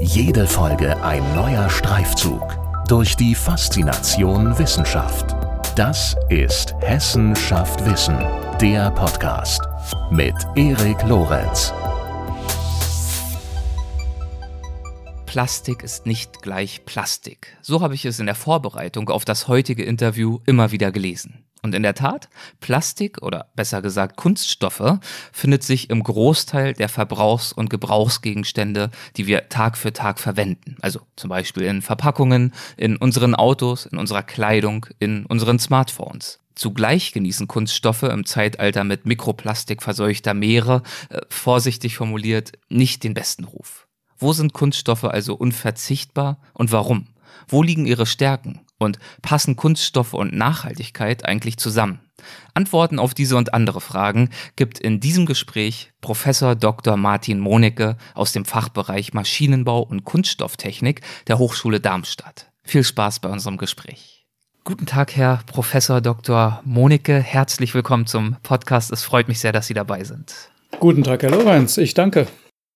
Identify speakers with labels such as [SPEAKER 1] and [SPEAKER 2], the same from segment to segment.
[SPEAKER 1] Jede Folge ein neuer Streifzug durch die Faszination Wissenschaft. Das ist Hessen schafft Wissen, der Podcast mit Erik Lorenz.
[SPEAKER 2] Plastik ist nicht gleich Plastik. So habe ich es in der Vorbereitung auf das heutige Interview immer wieder gelesen. Und in der Tat, Plastik oder besser gesagt Kunststoffe findet sich im Großteil der Verbrauchs- und Gebrauchsgegenstände, die wir Tag für Tag verwenden. Also zum Beispiel in Verpackungen, in unseren Autos, in unserer Kleidung, in unseren Smartphones. Zugleich genießen Kunststoffe im Zeitalter mit Mikroplastik verseuchter Meere, äh, vorsichtig formuliert, nicht den besten Ruf. Wo sind Kunststoffe also unverzichtbar und warum? Wo liegen ihre Stärken? Und passen Kunststoffe und Nachhaltigkeit eigentlich zusammen? Antworten auf diese und andere Fragen gibt in diesem Gespräch Professor Dr. Martin Monecke aus dem Fachbereich Maschinenbau und Kunststofftechnik der Hochschule Darmstadt. Viel Spaß bei unserem Gespräch. Guten Tag, Herr Professor Dr. Monecke. Herzlich willkommen zum Podcast. Es freut mich sehr, dass Sie dabei sind.
[SPEAKER 3] Guten Tag, Herr Lorenz. Ich danke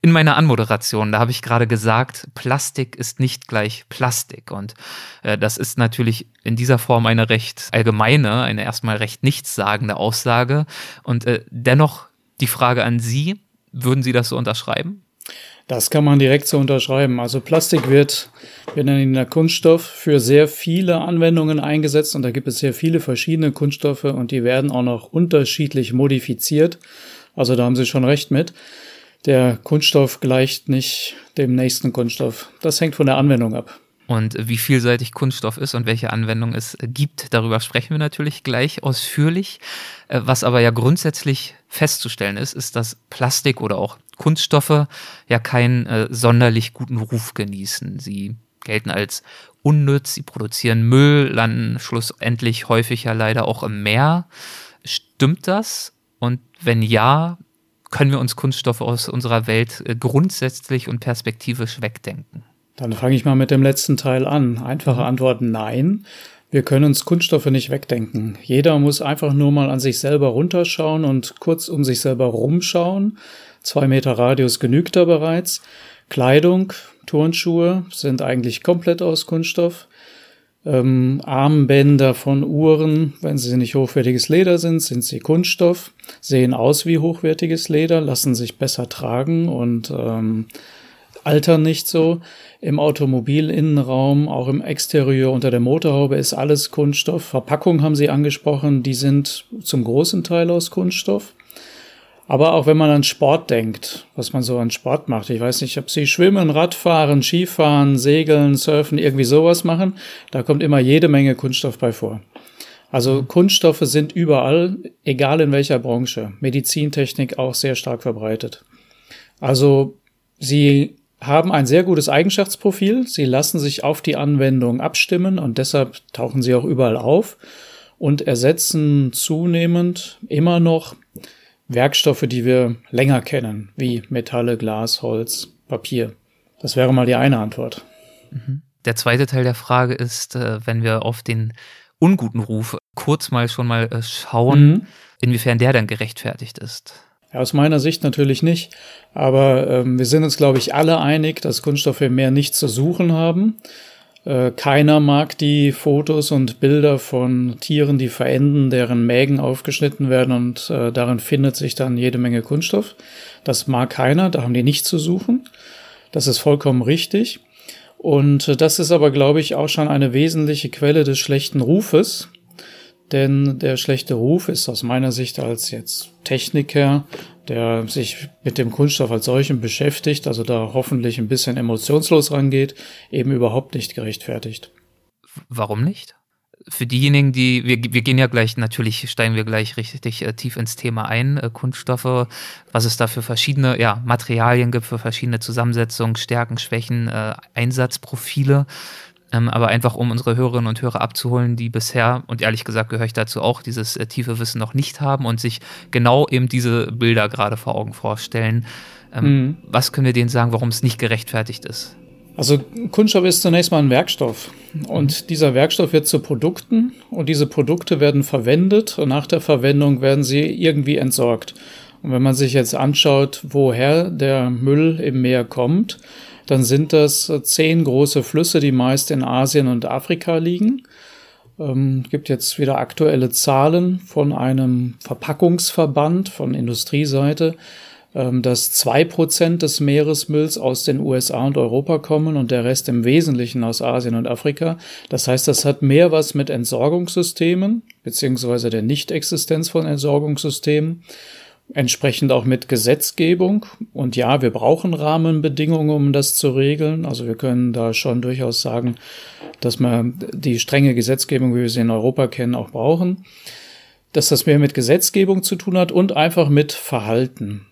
[SPEAKER 2] in meiner Anmoderation, da habe ich gerade gesagt, Plastik ist nicht gleich Plastik. Und äh, das ist natürlich in dieser Form eine recht allgemeine, eine erstmal recht nichtssagende Aussage. Und äh, dennoch die Frage an Sie, würden Sie das so unterschreiben?
[SPEAKER 3] Das kann man direkt so unterschreiben. Also Plastik wird, wir nennen ihn der Kunststoff, für sehr viele Anwendungen eingesetzt und da gibt es sehr viele verschiedene Kunststoffe und die werden auch noch unterschiedlich modifiziert. Also da haben Sie schon recht mit der Kunststoff gleicht nicht dem nächsten Kunststoff. Das hängt von der Anwendung ab.
[SPEAKER 2] Und wie vielseitig Kunststoff ist und welche Anwendung es gibt, darüber sprechen wir natürlich gleich ausführlich. Äh, was aber ja grundsätzlich festzustellen ist, ist, dass Plastik oder auch Kunststoffe ja keinen äh, sonderlich guten Ruf genießen. Sie gelten als unnütz, sie produzieren Müll, landen schlussendlich häufig ja leider auch im Meer. Stimmt das? Und wenn ja, können wir uns Kunststoffe aus unserer Welt äh, grundsätzlich und perspektivisch wegdenken?
[SPEAKER 3] Dann fange ich mal mit dem letzten Teil an. Einfache. Antwort nein. Wir können uns Kunststoffe nicht wegdenken. Jeder muss einfach nur mal an sich selber runterschauen und kurz um sich selber rumschauen. Zwei Meter Radius genügt da bereits. Kleidung, Turnschuhe sind eigentlich komplett aus Kunststoff ähm, Armbänder von Uhren, wenn sie nicht hochwertiges Leder sind, sind sie Kunststoff, sehen aus wie hochwertiges Leder, lassen sich besser tragen und ähm, altern nicht so. Im Automobilinnenraum, auch im Exterieur unter der Motorhaube ist alles Kunststoff. Verpackung haben Sie angesprochen, die sind zum großen Teil aus Kunststoff. Aber auch wenn man an Sport denkt, was man so an Sport macht, ich weiß nicht, ob Sie schwimmen, Radfahren, Skifahren, Segeln, Surfen, irgendwie sowas machen, da kommt immer jede Menge Kunststoff bei vor. Also Kunststoffe sind überall, egal in welcher Branche. Medizintechnik auch sehr stark verbreitet. Also sie haben ein sehr gutes Eigenschaftsprofil, sie lassen sich auf die Anwendung abstimmen und deshalb tauchen sie auch überall auf und ersetzen zunehmend immer noch Werkstoffe, die wir länger kennen, wie Metalle, Glas, Holz, Papier. Das wäre mal die eine Antwort.
[SPEAKER 2] Mhm. Der zweite Teil der Frage ist, äh, wenn wir auf den unguten Ruf kurz mal schon mal äh, schauen, mhm. inwiefern der dann gerechtfertigt ist.
[SPEAKER 3] Ja, aus meiner Sicht natürlich nicht. Aber ähm, wir sind uns, glaube ich, alle einig, dass Kunststoffe mehr nichts zu suchen haben. Äh, keiner mag die Fotos und Bilder von Tieren, die verenden, deren Mägen aufgeschnitten werden und äh, darin findet sich dann jede Menge Kunststoff. Das mag keiner, da haben die nichts zu suchen. Das ist vollkommen richtig. Und äh, das ist aber, glaube ich, auch schon eine wesentliche Quelle des schlechten Rufes. Denn der schlechte Ruf ist aus meiner Sicht als jetzt Techniker der sich mit dem Kunststoff als solchen beschäftigt, also da hoffentlich ein bisschen emotionslos rangeht, eben überhaupt nicht gerechtfertigt.
[SPEAKER 2] Warum nicht? Für diejenigen, die, wir, wir gehen ja gleich, natürlich steigen wir gleich richtig äh, tief ins Thema ein, äh, Kunststoffe, was es da für verschiedene ja, Materialien gibt, für verschiedene Zusammensetzungen, Stärken, Schwächen, äh, Einsatzprofile. Ähm, aber einfach um unsere Hörerinnen und Hörer abzuholen, die bisher, und ehrlich gesagt gehöre ich dazu auch, dieses äh, tiefe Wissen noch nicht haben und sich genau eben diese Bilder gerade vor Augen vorstellen. Ähm, mhm. Was können wir denen sagen, warum es nicht gerechtfertigt ist?
[SPEAKER 3] Also Kunststoff ist zunächst mal ein Werkstoff und mhm. dieser Werkstoff wird zu Produkten und diese Produkte werden verwendet und nach der Verwendung werden sie irgendwie entsorgt. Und wenn man sich jetzt anschaut, woher der Müll im Meer kommt, dann sind das zehn große Flüsse, die meist in Asien und Afrika liegen. Ähm, gibt jetzt wieder aktuelle Zahlen von einem Verpackungsverband von Industrieseite, ähm, dass zwei Prozent des Meeresmülls aus den USA und Europa kommen und der Rest im Wesentlichen aus Asien und Afrika. Das heißt, das hat mehr was mit Entsorgungssystemen beziehungsweise der Nichtexistenz von Entsorgungssystemen entsprechend auch mit Gesetzgebung. Und ja, wir brauchen Rahmenbedingungen, um das zu regeln. Also wir können da schon durchaus sagen, dass wir die strenge Gesetzgebung, wie wir sie in Europa kennen, auch brauchen. Dass das mehr mit Gesetzgebung zu tun hat und einfach mit Verhalten.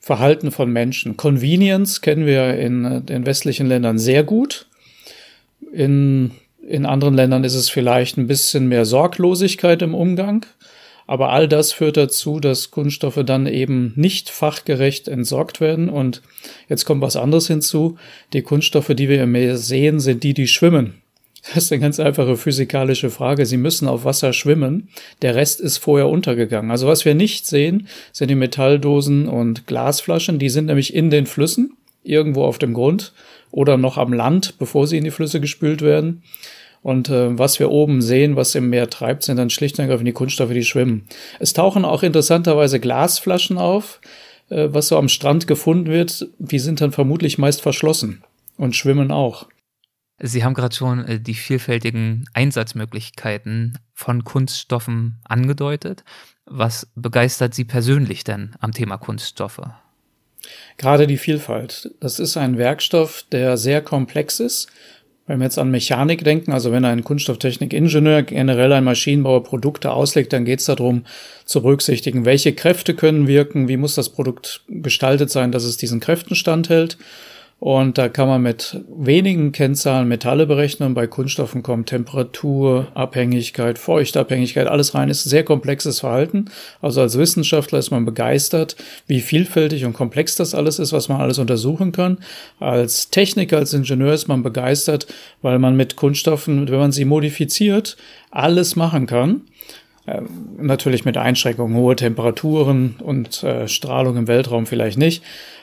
[SPEAKER 3] Verhalten von Menschen. Convenience kennen wir in den westlichen Ländern sehr gut. In, in anderen Ländern ist es vielleicht ein bisschen mehr Sorglosigkeit im Umgang. Aber all das führt dazu, dass Kunststoffe dann eben nicht fachgerecht entsorgt werden. Und jetzt kommt was anderes hinzu. Die Kunststoffe, die wir im Meer sehen, sind die, die schwimmen. Das ist eine ganz einfache physikalische Frage. Sie müssen auf Wasser schwimmen. Der Rest ist vorher untergegangen. Also was wir nicht sehen, sind die Metalldosen und Glasflaschen. Die sind nämlich in den Flüssen, irgendwo auf dem Grund oder noch am Land, bevor sie in die Flüsse gespült werden. Und äh, was wir oben sehen, was im Meer treibt, sind dann schlicht und ergreifend die Kunststoffe, die schwimmen. Es tauchen auch interessanterweise Glasflaschen auf, äh, was so am Strand gefunden wird. Die sind dann vermutlich meist verschlossen und schwimmen auch.
[SPEAKER 2] Sie haben gerade schon äh, die vielfältigen Einsatzmöglichkeiten von Kunststoffen angedeutet. Was begeistert Sie persönlich denn am Thema Kunststoffe?
[SPEAKER 3] Gerade die Vielfalt. Das ist ein Werkstoff, der sehr komplex ist. Wenn wir jetzt an Mechanik denken, also wenn ein Kunststofftechnikingenieur generell ein Maschinenbauer Produkte auslegt, dann geht es darum zu berücksichtigen, welche Kräfte können wirken, wie muss das Produkt gestaltet sein, dass es diesen Kräften standhält und da kann man mit wenigen Kennzahlen Metalle berechnen. Bei Kunststoffen kommt Temperatur, Abhängigkeit, Feuchtabhängigkeit, alles rein. Ist sehr komplexes Verhalten. Also als Wissenschaftler ist man begeistert, wie vielfältig und komplex das alles ist, was man alles untersuchen kann. Als Techniker, als Ingenieur ist man begeistert, weil man mit Kunststoffen, wenn man sie modifiziert, alles machen kann. Ähm, natürlich mit Einschränkungen, hohe Temperaturen und äh, Strahlung im Weltraum vielleicht nicht.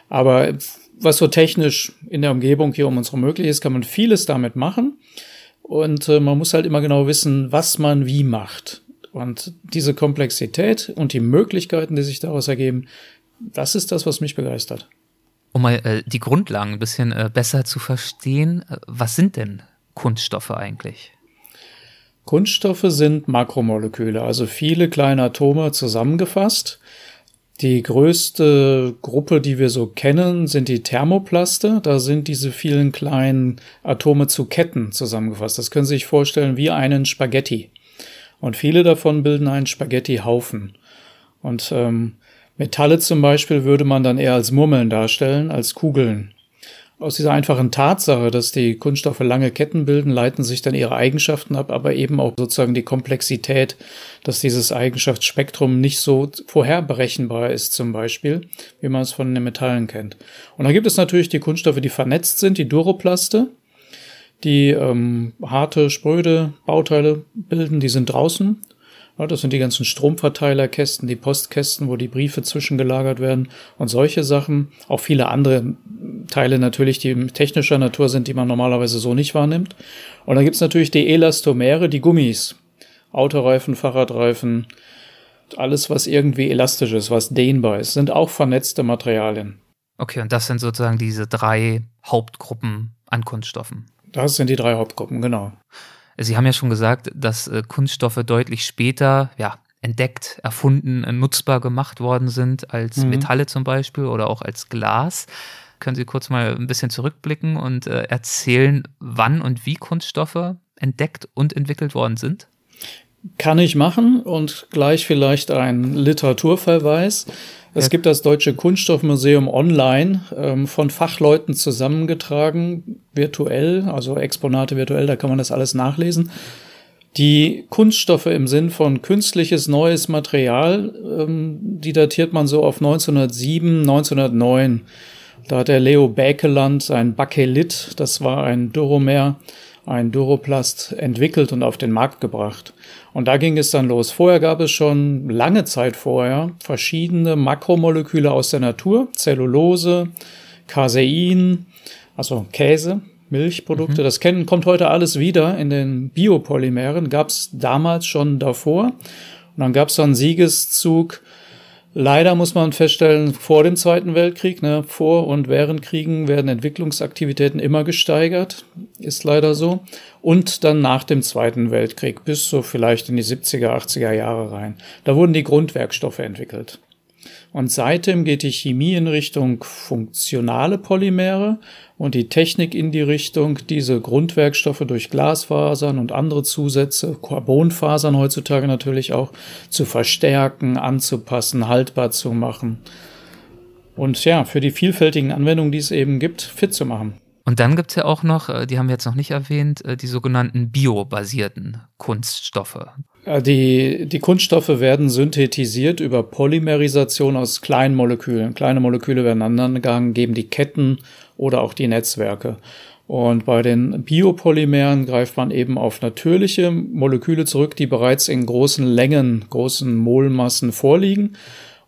[SPEAKER 3] Aber was so technisch in der Umgebung hier um uns herum möglich ist, kann man vieles damit machen. Und äh, man muss halt immer genau wissen, was man wie macht. Und diese Komplexität und die Möglichkeiten, die sich daraus ergeben, das ist das, was mich begeistert.
[SPEAKER 2] Um mal äh, die Grundlagen ein bisschen äh, besser zu verstehen, äh, was sind denn Kunststoffe eigentlich?
[SPEAKER 3] Kunststoffe sind Makromoleküle, also viele kleine Atome zusammengefasst. Die größte Gruppe, die wir so kennen, sind die Thermoplaste. Da sind diese vielen kleinen Atome zu Ketten zusammengefasst. Das können Sie sich vorstellen wie einen Spaghetti. Und viele davon bilden einen Spaghetti-Haufen. Und ähm, Metalle zum Beispiel würde man dann eher als Murmeln darstellen, als Kugeln. Aus dieser einfachen Tatsache, dass die Kunststoffe lange Ketten bilden, leiten sich dann ihre Eigenschaften ab, aber eben auch sozusagen die Komplexität, dass dieses Eigenschaftsspektrum nicht so vorherberechenbar ist, zum Beispiel, wie man es von den Metallen kennt. Und dann gibt es natürlich die Kunststoffe, die vernetzt sind, die Duroplaste, die ähm, harte, spröde Bauteile bilden, die sind draußen das sind die ganzen Stromverteilerkästen, die Postkästen, wo die Briefe zwischengelagert werden und solche Sachen. Auch viele andere Teile natürlich, die technischer Natur sind, die man normalerweise so nicht wahrnimmt. Und dann gibt's natürlich die Elastomere, die Gummis. Autoreifen, Fahrradreifen, alles, was irgendwie elastisch ist, was dehnbar ist, sind auch vernetzte Materialien.
[SPEAKER 2] Okay, und das sind sozusagen diese drei Hauptgruppen an Kunststoffen.
[SPEAKER 3] Das sind die drei Hauptgruppen, genau.
[SPEAKER 2] Sie haben ja schon gesagt, dass äh, Kunststoffe deutlich später, ja, entdeckt, erfunden, äh, nutzbar gemacht worden sind als mhm. Metalle zum Beispiel oder auch als Glas. Können Sie kurz mal ein bisschen zurückblicken und äh, erzählen, wann und wie Kunststoffe entdeckt und entwickelt worden sind?
[SPEAKER 3] Kann ich machen und gleich vielleicht ein Literaturverweis. Es gibt das Deutsche Kunststoffmuseum online ähm, von Fachleuten zusammengetragen, virtuell, also Exponate virtuell, da kann man das alles nachlesen. Die Kunststoffe im Sinn von künstliches neues Material, ähm, die datiert man so auf 1907, 1909. Da hat der Leo Bäkeland sein Bakelit, das war ein Duromer, ein Duroplast entwickelt und auf den Markt gebracht. Und da ging es dann los. Vorher gab es schon lange Zeit vorher verschiedene Makromoleküle aus der Natur, Zellulose, Casein, also Käse, Milchprodukte. Mhm. Das kennen, kommt heute alles wieder in den Biopolymeren. Gab es damals schon davor. Und dann gab es so einen Siegeszug. Leider muss man feststellen, vor dem Zweiten Weltkrieg, ne, vor und während Kriegen werden Entwicklungsaktivitäten immer gesteigert, ist leider so. Und dann nach dem Zweiten Weltkrieg bis so vielleicht in die 70er, 80er Jahre rein. Da wurden die Grundwerkstoffe entwickelt. Und seitdem geht die Chemie in Richtung funktionale Polymere und die Technik in die Richtung, diese Grundwerkstoffe durch Glasfasern und andere Zusätze, Carbonfasern heutzutage natürlich auch, zu verstärken, anzupassen, haltbar zu machen. Und ja, für die vielfältigen Anwendungen, die es eben gibt, fit zu machen.
[SPEAKER 2] Und dann gibt es ja auch noch, äh, die haben wir jetzt noch nicht erwähnt, äh, die sogenannten biobasierten Kunststoffe.
[SPEAKER 3] Die, die Kunststoffe werden synthetisiert über Polymerisation aus kleinen Molekülen. Kleine Moleküle werden aneinandergegangen, geben die Ketten oder auch die Netzwerke. Und bei den Biopolymeren greift man eben auf natürliche Moleküle zurück, die bereits in großen Längen, großen Molmassen vorliegen.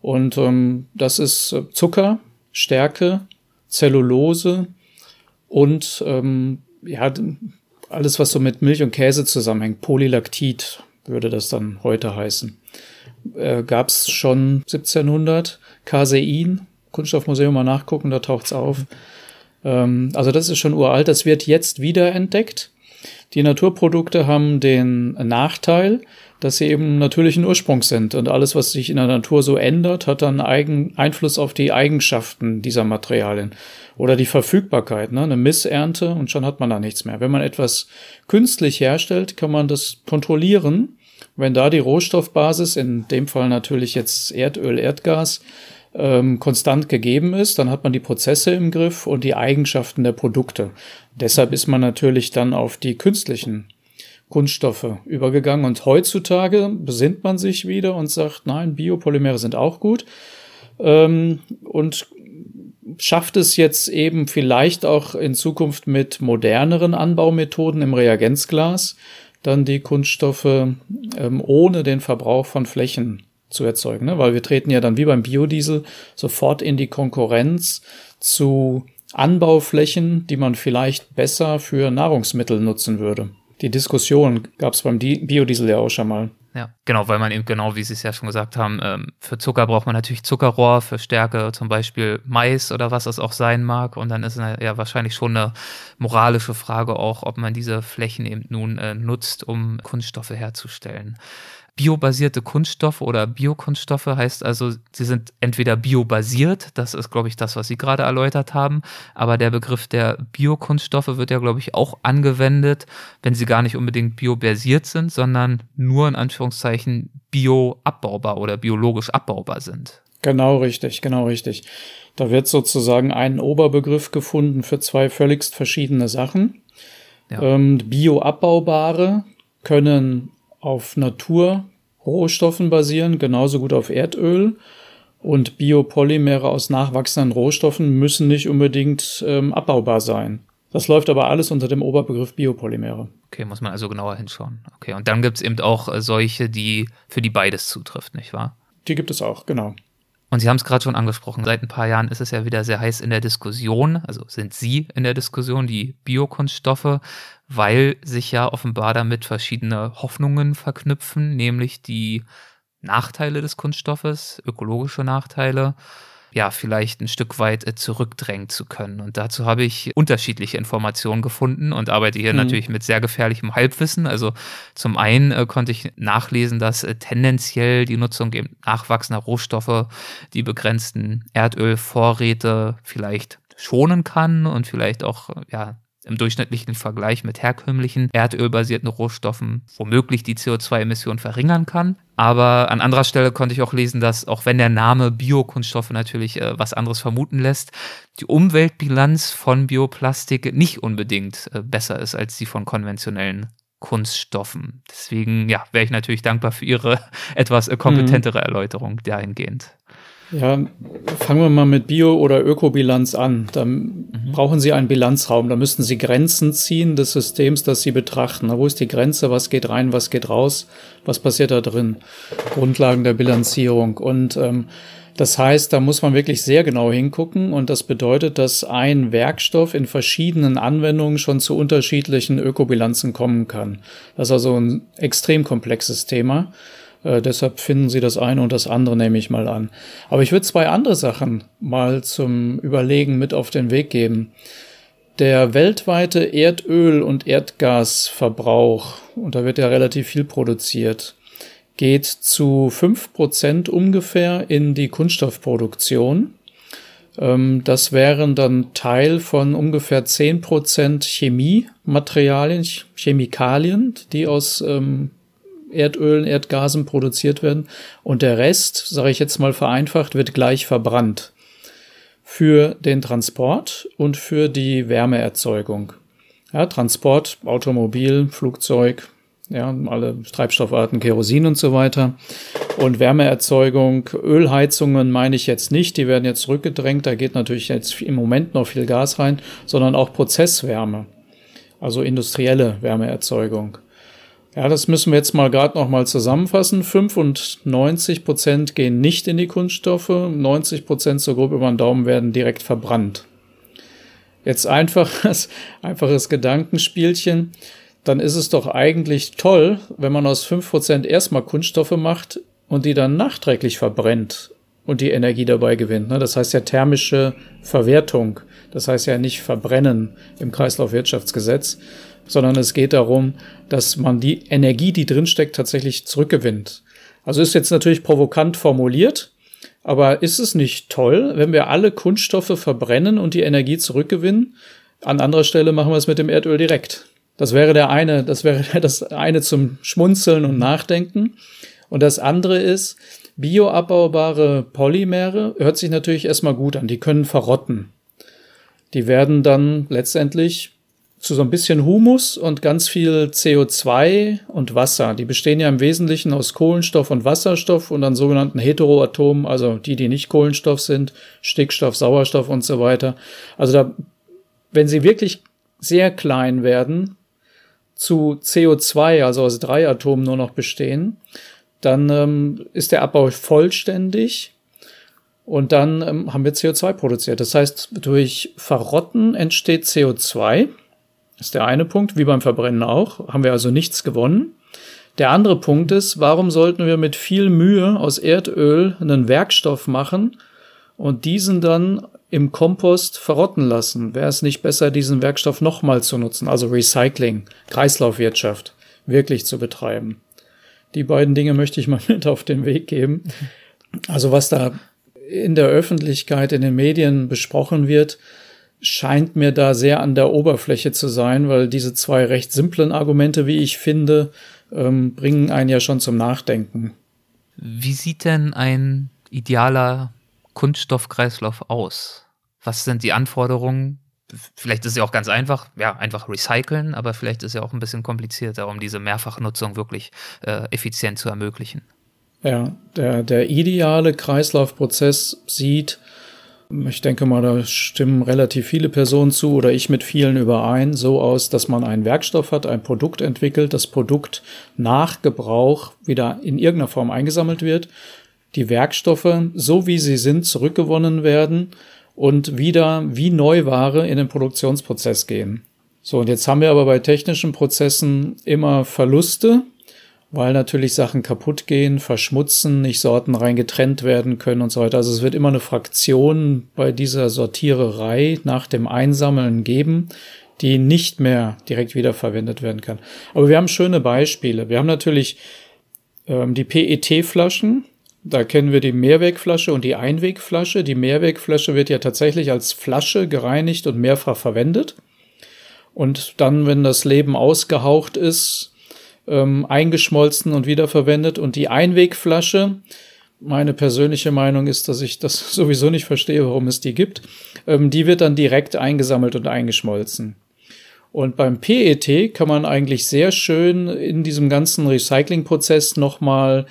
[SPEAKER 3] Und ähm, das ist Zucker, Stärke, Zellulose und ähm, ja, alles, was so mit Milch und Käse zusammenhängt, Polylactit würde das dann heute heißen. Äh, Gab es schon 1700 Casein, Kunststoffmuseum mal nachgucken, da taucht's auf. Ähm, also das ist schon uralt, das wird jetzt wieder entdeckt. Die Naturprodukte haben den Nachteil, dass sie eben natürlichen Ursprungs sind und alles, was sich in der Natur so ändert, hat dann eigen Einfluss auf die Eigenschaften dieser Materialien oder die Verfügbarkeit. Ne? Eine Missernte und schon hat man da nichts mehr. Wenn man etwas künstlich herstellt, kann man das kontrollieren. Wenn da die Rohstoffbasis, in dem Fall natürlich jetzt Erdöl, Erdgas, ähm, konstant gegeben ist, dann hat man die Prozesse im Griff und die Eigenschaften der Produkte. Deshalb ist man natürlich dann auf die künstlichen Kunststoffe übergegangen und heutzutage besinnt man sich wieder und sagt, nein, Biopolymere sind auch gut ähm, und schafft es jetzt eben vielleicht auch in Zukunft mit moderneren Anbaumethoden im Reagenzglas dann die Kunststoffe ähm, ohne den Verbrauch von Flächen zu erzeugen, ne? weil wir treten ja dann wie beim Biodiesel sofort in die Konkurrenz zu Anbauflächen, die man vielleicht besser für Nahrungsmittel nutzen würde. Die Diskussion gab es beim Biodiesel ja auch schon mal.
[SPEAKER 2] Ja, genau, weil man eben genau, wie Sie es ja schon gesagt haben, ähm, für Zucker braucht man natürlich Zuckerrohr, für Stärke zum Beispiel Mais oder was es auch sein mag. Und dann ist es ja wahrscheinlich schon eine moralische Frage auch, ob man diese Flächen eben nun äh, nutzt, um Kunststoffe herzustellen. Biobasierte Kunststoffe oder Biokunststoffe heißt also, sie sind entweder biobasiert, das ist, glaube ich, das, was Sie gerade erläutert haben, aber der Begriff der Biokunststoffe wird ja, glaube ich, auch angewendet, wenn sie gar nicht unbedingt biobasiert sind, sondern nur in Anführungszeichen bioabbaubar oder biologisch abbaubar sind.
[SPEAKER 3] Genau richtig, genau richtig. Da wird sozusagen ein Oberbegriff gefunden für zwei völligst verschiedene Sachen. Ja. Ähm, bioabbaubare können auf Naturrohstoffen basieren, genauso gut auf Erdöl. Und Biopolymere aus nachwachsenden Rohstoffen müssen nicht unbedingt ähm, abbaubar sein. Das läuft aber alles unter dem Oberbegriff Biopolymere.
[SPEAKER 2] Okay, muss man also genauer hinschauen. Okay, und dann gibt es eben auch äh, solche, die für die beides zutrifft, nicht wahr?
[SPEAKER 3] Die gibt es auch, genau.
[SPEAKER 2] Und Sie haben es gerade schon angesprochen, seit ein paar Jahren ist es ja wieder sehr heiß in der Diskussion, also sind Sie in der Diskussion, die Biokunststoffe, weil sich ja offenbar damit verschiedene Hoffnungen verknüpfen, nämlich die Nachteile des Kunststoffes, ökologische Nachteile ja, vielleicht ein Stück weit äh, zurückdrängen zu können. Und dazu habe ich unterschiedliche Informationen gefunden und arbeite hier mhm. natürlich mit sehr gefährlichem Halbwissen. Also zum einen äh, konnte ich nachlesen, dass äh, tendenziell die Nutzung eben nachwachsender Rohstoffe die begrenzten Erdölvorräte vielleicht schonen kann und vielleicht auch ja im durchschnittlichen Vergleich mit herkömmlichen erdölbasierten Rohstoffen womöglich die CO2-Emissionen verringern kann. Aber an anderer Stelle konnte ich auch lesen, dass auch wenn der Name Biokunststoffe natürlich äh, was anderes vermuten lässt, die Umweltbilanz von Bioplastik nicht unbedingt äh, besser ist als die von konventionellen Kunststoffen. Deswegen ja, wäre ich natürlich dankbar für Ihre etwas äh, kompetentere mhm. Erläuterung dahingehend.
[SPEAKER 3] Ja, fangen wir mal mit Bio- oder Ökobilanz an. Da mhm. brauchen Sie einen Bilanzraum. Da müssten Sie Grenzen ziehen des Systems, das Sie betrachten. wo ist die Grenze? Was geht rein? Was geht raus? Was passiert da drin? Grundlagen der Bilanzierung. Und ähm, Das heißt, da muss man wirklich sehr genau hingucken und das bedeutet, dass ein Werkstoff in verschiedenen Anwendungen schon zu unterschiedlichen Ökobilanzen kommen kann. Das ist also ein extrem komplexes Thema. Äh, deshalb finden Sie das eine und das andere, nehme ich mal an. Aber ich würde zwei andere Sachen mal zum Überlegen mit auf den Weg geben. Der weltweite Erdöl- und Erdgasverbrauch, und da wird ja relativ viel produziert, geht zu fünf Prozent ungefähr in die Kunststoffproduktion. Ähm, das wären dann Teil von ungefähr zehn Prozent Chemiematerialien, Chemikalien, die aus ähm, Erdölen, Erdgasen produziert werden. Und der Rest, sage ich jetzt mal vereinfacht, wird gleich verbrannt. Für den Transport und für die Wärmeerzeugung. Ja, Transport, Automobil, Flugzeug, ja, alle Treibstoffarten, Kerosin und so weiter. Und Wärmeerzeugung, Ölheizungen meine ich jetzt nicht, die werden jetzt zurückgedrängt, da geht natürlich jetzt im Moment noch viel Gas rein, sondern auch Prozesswärme, also industrielle Wärmeerzeugung. Ja, das müssen wir jetzt mal gerade noch mal zusammenfassen. 95 Prozent gehen nicht in die Kunststoffe, 90 Prozent so grob über den Daumen werden direkt verbrannt. Jetzt einfaches, einfaches Gedankenspielchen dann ist es doch eigentlich toll, wenn man aus fünf Prozent erstmal Kunststoffe macht und die dann nachträglich verbrennt und die Energie dabei gewinnt. Ne? Das heißt ja thermische Verwertung. Das heißt ja nicht verbrennen im Kreislaufwirtschaftsgesetz, sondern es geht darum, dass man die Energie, die drinsteckt, tatsächlich zurückgewinnt. Also ist jetzt natürlich provokant formuliert, aber ist es nicht toll, wenn wir alle Kunststoffe verbrennen und die Energie zurückgewinnen? An anderer Stelle machen wir es mit dem Erdöl direkt. Das wäre der eine, das wäre das eine zum Schmunzeln und Nachdenken. Und das andere ist, bioabbaubare Polymere hört sich natürlich erstmal gut an. Die können verrotten. Die werden dann letztendlich zu so ein bisschen Humus und ganz viel CO2 und Wasser. Die bestehen ja im Wesentlichen aus Kohlenstoff und Wasserstoff und dann sogenannten Heteroatomen, also die, die nicht Kohlenstoff sind, Stickstoff, Sauerstoff und so weiter. Also da, wenn sie wirklich sehr klein werden, zu CO2, also aus drei Atomen nur noch bestehen, dann ähm, ist der Abbau vollständig und dann ähm, haben wir CO2 produziert. Das heißt, durch Verrotten entsteht CO2. Ist der eine Punkt, wie beim Verbrennen auch. Haben wir also nichts gewonnen. Der andere Punkt ist, warum sollten wir mit viel Mühe aus Erdöl einen Werkstoff machen und diesen dann im Kompost verrotten lassen? Wäre es nicht besser, diesen Werkstoff nochmal zu nutzen, also Recycling, Kreislaufwirtschaft wirklich zu betreiben? Die beiden Dinge möchte ich mal mit auf den Weg geben. Also was da in der Öffentlichkeit, in den Medien besprochen wird, scheint mir da sehr an der Oberfläche zu sein, weil diese zwei recht simplen Argumente, wie ich finde, ähm, bringen einen ja schon zum Nachdenken.
[SPEAKER 2] Wie sieht denn ein idealer Kunststoffkreislauf aus? was sind die Anforderungen? Vielleicht ist es ja auch ganz einfach, ja, einfach recyceln, aber vielleicht ist es ja auch ein bisschen komplizierter, um diese Mehrfachnutzung wirklich äh, effizient zu ermöglichen.
[SPEAKER 3] Ja, der, der ideale Kreislaufprozess sieht, ich denke mal, da stimmen relativ viele Personen zu oder ich mit vielen überein, so aus, dass man einen Werkstoff hat, ein Produkt entwickelt, das Produkt nach Gebrauch wieder in irgendeiner Form eingesammelt wird, die Werkstoffe, so wie sie sind, zurückgewonnen werden und wieder wie Neuware in den Produktionsprozess gehen. So, und jetzt haben wir aber bei technischen Prozessen immer Verluste, weil natürlich Sachen kaputt gehen, verschmutzen, nicht sortenrein getrennt werden können und so weiter. Also es wird immer eine Fraktion bei dieser Sortiererei nach dem Einsammeln geben, die nicht mehr direkt wiederverwendet werden kann. Aber wir haben schöne Beispiele. Wir haben natürlich ähm, die PET-Flaschen, da kennen wir die Mehrwegflasche und die Einwegflasche. Die Mehrwegflasche wird ja tatsächlich als Flasche gereinigt und mehrfach verwendet. Und dann, wenn das Leben ausgehaucht ist, ähm, eingeschmolzen und wiederverwendet. Und die Einwegflasche, meine persönliche Meinung ist, dass ich das sowieso nicht verstehe, warum es die gibt, ähm, die wird dann direkt eingesammelt und eingeschmolzen. Und beim PET kann man eigentlich sehr schön in diesem ganzen Recyclingprozess nochmal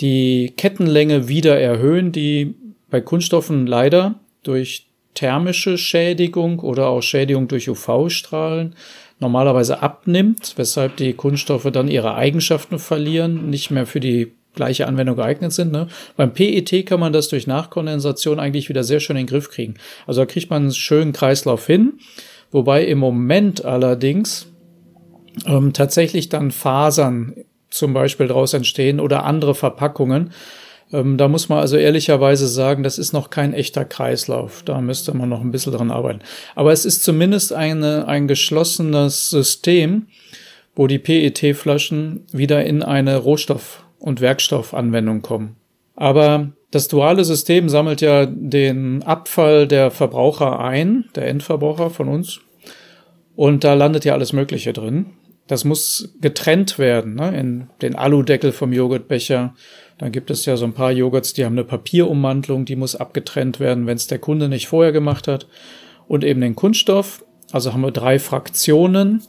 [SPEAKER 3] die Kettenlänge wieder erhöhen, die bei Kunststoffen leider durch thermische Schädigung oder auch Schädigung durch UV-Strahlen normalerweise abnimmt, weshalb die Kunststoffe dann ihre Eigenschaften verlieren, nicht mehr für die gleiche Anwendung geeignet sind. Ne? Beim PET kann man das durch Nachkondensation eigentlich wieder sehr schön in den Griff kriegen. Also da kriegt man einen schönen Kreislauf hin, wobei im Moment allerdings ähm, tatsächlich dann Fasern zum Beispiel daraus entstehen oder andere Verpackungen. Ähm, da muss man also ehrlicherweise sagen, das ist noch kein echter Kreislauf. Da müsste man noch ein bisschen dran arbeiten. Aber es ist zumindest eine, ein geschlossenes System, wo die PET-Flaschen wieder in eine Rohstoff- und Werkstoffanwendung kommen. Aber das duale System sammelt ja den Abfall der Verbraucher ein, der Endverbraucher von uns. Und da landet ja alles Mögliche drin. Das muss getrennt werden, ne? in den Aludeckel vom Joghurtbecher. Dann gibt es ja so ein paar Joghurts, die haben eine Papierummantelung, die muss abgetrennt werden, wenn es der Kunde nicht vorher gemacht hat. Und eben den Kunststoff. Also haben wir drei Fraktionen.